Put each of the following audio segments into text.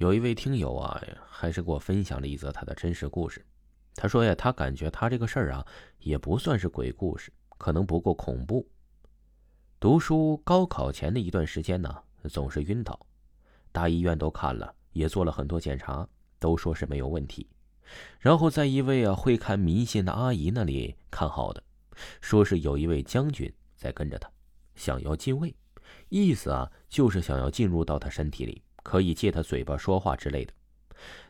有一位听友啊，还是给我分享了一则他的真实故事。他说呀，他感觉他这个事儿啊，也不算是鬼故事，可能不够恐怖。读书高考前的一段时间呢，总是晕倒，大医院都看了，也做了很多检查，都说是没有问题。然后在一位啊会看迷信的阿姨那里看好的，说是有一位将军在跟着他，想要进位，意思啊就是想要进入到他身体里，可以借他嘴巴说话之类的。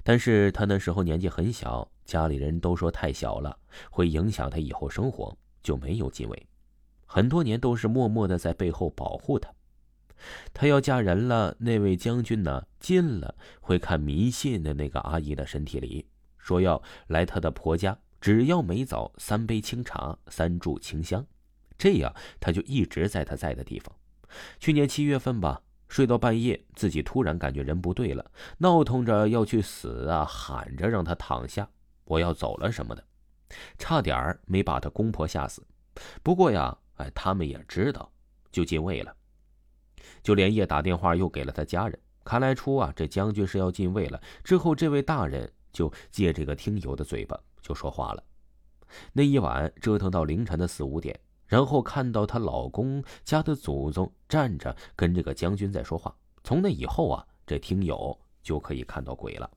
但是他那时候年纪很小，家里人都说太小了，会影响他以后生活，就没有继位。很多年都是默默的在背后保护他。他要嫁人了，那位将军呢进了会看迷信的那个阿姨的身体里，说要来他的婆家，只要每早三杯清茶，三炷清香，这样他就一直在他在的地方。去年七月份吧。睡到半夜，自己突然感觉人不对了，闹腾着要去死啊，喊着让他躺下，我要走了什么的，差点儿没把他公婆吓死。不过呀，哎，他们也知道，就进位了，就连夜打电话又给了他家人。看来出啊，这将军是要进位了。之后，这位大人就借这个听友的嘴巴就说话了。那一晚折腾到凌晨的四五点。然后看到她老公家的祖宗站着跟这个将军在说话。从那以后啊，这听友就可以看到鬼了。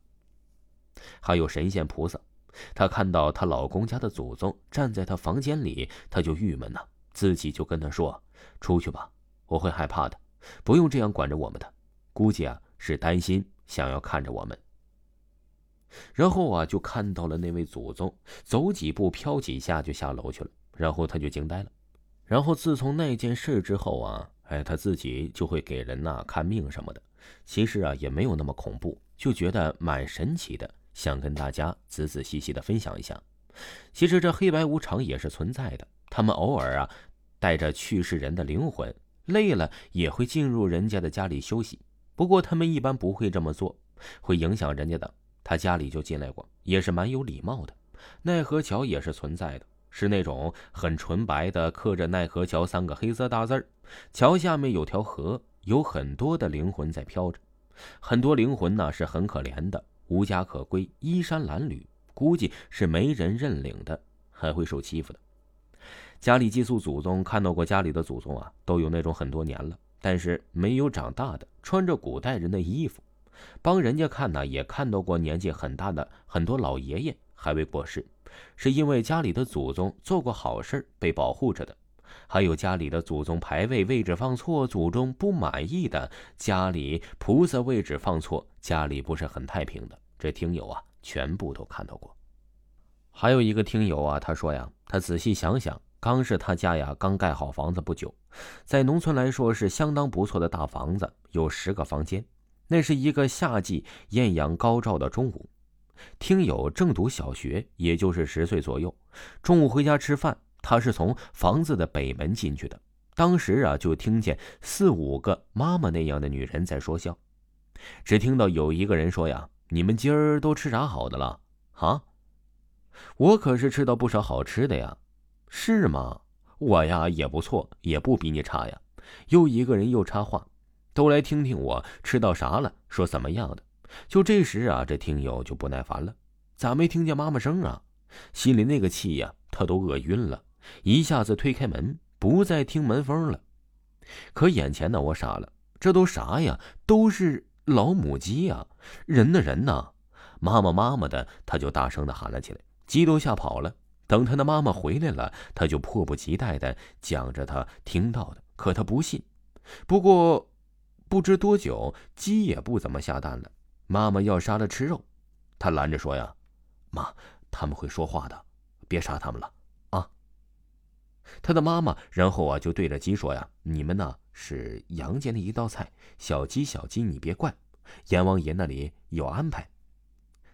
还有神仙菩萨，她看到她老公家的祖宗站在她房间里，她就郁闷呐，自己就跟他说：“出去吧，我会害怕的，不用这样管着我们的。估计啊是担心，想要看着我们。”然后啊就看到了那位祖宗走几步飘几下就下楼去了，然后他就惊呆了。然后自从那件事之后啊，哎，他自己就会给人呐看命什么的。其实啊，也没有那么恐怖，就觉得蛮神奇的，想跟大家仔仔细细的分享一下。其实这黑白无常也是存在的，他们偶尔啊，带着去世人的灵魂，累了也会进入人家的家里休息。不过他们一般不会这么做，会影响人家的。他家里就进来过，也是蛮有礼貌的。奈何桥也是存在的。是那种很纯白的，刻着“奈何桥”三个黑色大字儿。桥下面有条河，有很多的灵魂在飘着。很多灵魂呢是很可怜的，无家可归，衣衫褴褛，估计是没人认领的，还会受欺负的。家里寄宿祖宗看到过家里的祖宗啊，都有那种很多年了，但是没有长大的，穿着古代人的衣服。帮人家看呢，也看到过年纪很大的很多老爷爷还未过世。是因为家里的祖宗做过好事被保护着的，还有家里的祖宗牌位位置放错，祖宗不满意的，家里菩萨位置放错，家里不是很太平的。这听友啊，全部都看到过。还有一个听友啊，他说呀，他仔细想想，刚是他家呀刚盖好房子不久，在农村来说是相当不错的大房子，有十个房间。那是一个夏季艳阳高照的中午。听友正读小学，也就是十岁左右。中午回家吃饭，他是从房子的北门进去的。当时啊，就听见四五个妈妈那样的女人在说笑。只听到有一个人说：“呀，你们今儿都吃啥好的了？啊？我可是吃到不少好吃的呀。是吗？我呀也不错，也不比你差呀。”又一个人又插话：“都来听听我吃到啥了，说怎么样的。”就这时啊，这听友就不耐烦了，咋没听见妈妈声啊？心里那个气呀，他都饿晕了，一下子推开门，不再听门风了。可眼前呢，我傻了，这都啥呀？都是老母鸡呀！人呢？人呢？妈妈妈妈的，他就大声的喊了起来，鸡都吓跑了。等他的妈妈回来了，他就迫不及待的讲着他听到的，可他不信。不过，不知多久，鸡也不怎么下蛋了。妈妈要杀了吃肉，他拦着说：“呀，妈，他们会说话的，别杀他们了啊。”他的妈妈然后啊就对着鸡说：“呀，你们呢是杨家的一道菜，小鸡小鸡你别怪，阎王爷那里有安排。”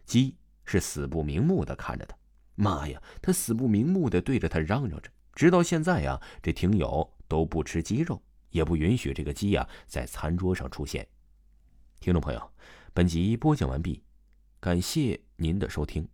鸡是死不瞑目的看着他，妈呀，他死不瞑目的对着他嚷嚷着，直到现在呀，这听友都不吃鸡肉，也不允许这个鸡呀在餐桌上出现。听众朋友。本集播讲完毕，感谢您的收听。